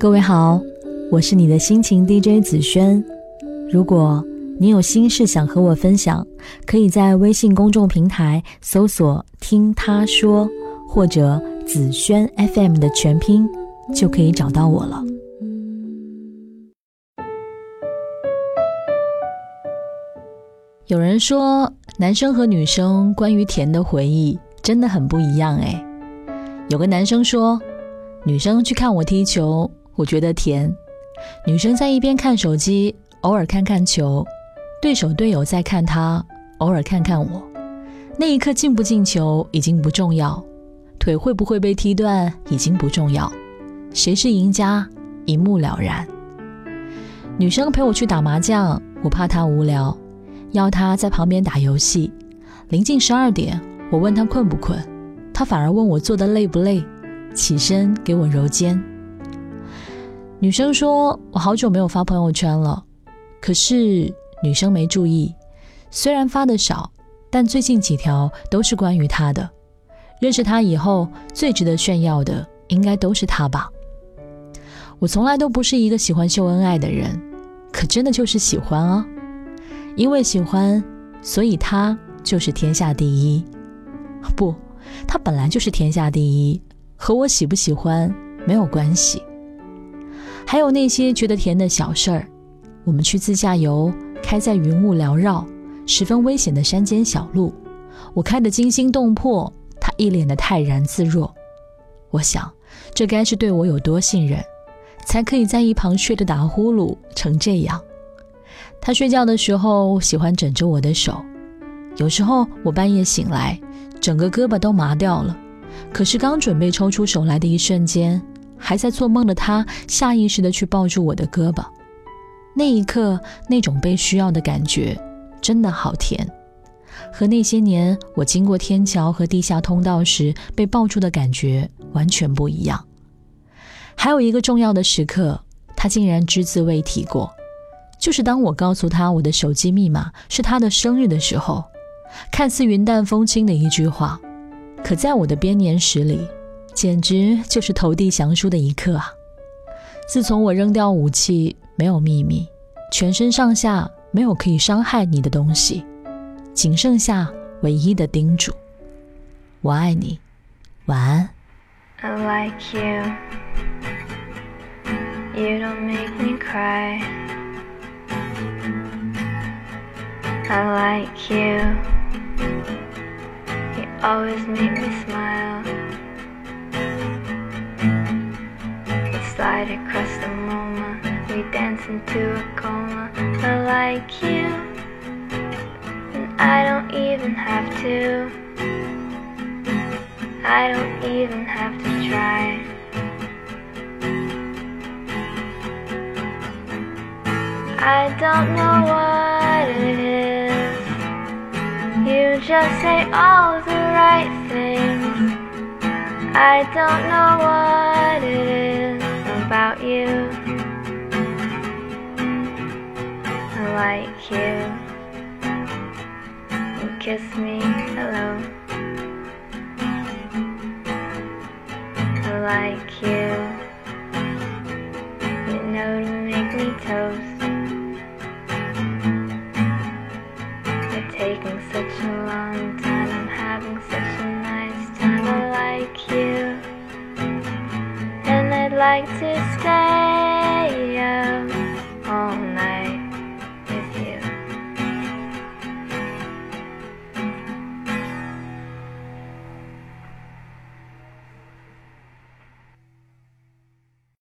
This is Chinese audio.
各位好，我是你的心情 DJ 紫萱。如果你有心事想和我分享，可以在微信公众平台搜索“听他说”或者“紫萱 FM” 的全拼，就可以找到我了。有人说，男生和女生关于甜的回忆真的很不一样哎。有个男生说，女生去看我踢球，我觉得甜；女生在一边看手机，偶尔看看球，对手队友在看她，偶尔看看我。那一刻进不进球已经不重要，腿会不会被踢断已经不重要，谁是赢家一目了然。女生陪我去打麻将，我怕她无聊。邀她在旁边打游戏，临近十二点，我问她困不困，她反而问我做的累不累，起身给我揉肩。女生说：“我好久没有发朋友圈了。”可是女生没注意，虽然发的少，但最近几条都是关于他的。认识他以后，最值得炫耀的应该都是他吧。我从来都不是一个喜欢秀恩爱的人，可真的就是喜欢啊。因为喜欢，所以他就是天下第一。不，他本来就是天下第一，和我喜不喜欢没有关系。还有那些觉得甜的小事儿，我们去自驾游，开在云雾缭绕、十分危险的山间小路，我开得惊心动魄，他一脸的泰然自若。我想，这该是对我有多信任，才可以在一旁睡得打呼噜成这样。他睡觉的时候喜欢枕着我的手，有时候我半夜醒来，整个胳膊都麻掉了。可是刚准备抽出手来的一瞬间，还在做梦的他下意识的去抱住我的胳膊，那一刻那种被需要的感觉真的好甜，和那些年我经过天桥和地下通道时被抱住的感觉完全不一样。还有一个重要的时刻，他竟然只字未提过。就是当我告诉他我的手机密码是他的生日的时候，看似云淡风轻的一句话，可在我的编年史里，简直就是投地降书的一刻啊！自从我扔掉武器，没有秘密，全身上下没有可以伤害你的东西，仅剩下唯一的叮嘱：我爱你，晚安。I like you. You don't make me cry. I like you. You always make me smile. Slide across the MoMA. We dance into a coma. I like you. And I don't even have to. I don't even have to try. I don't know what it is. You just say all the right things. I don't know what it is about you. I like you. You kiss me hello. I like you. You know to make me toast. Like to stay.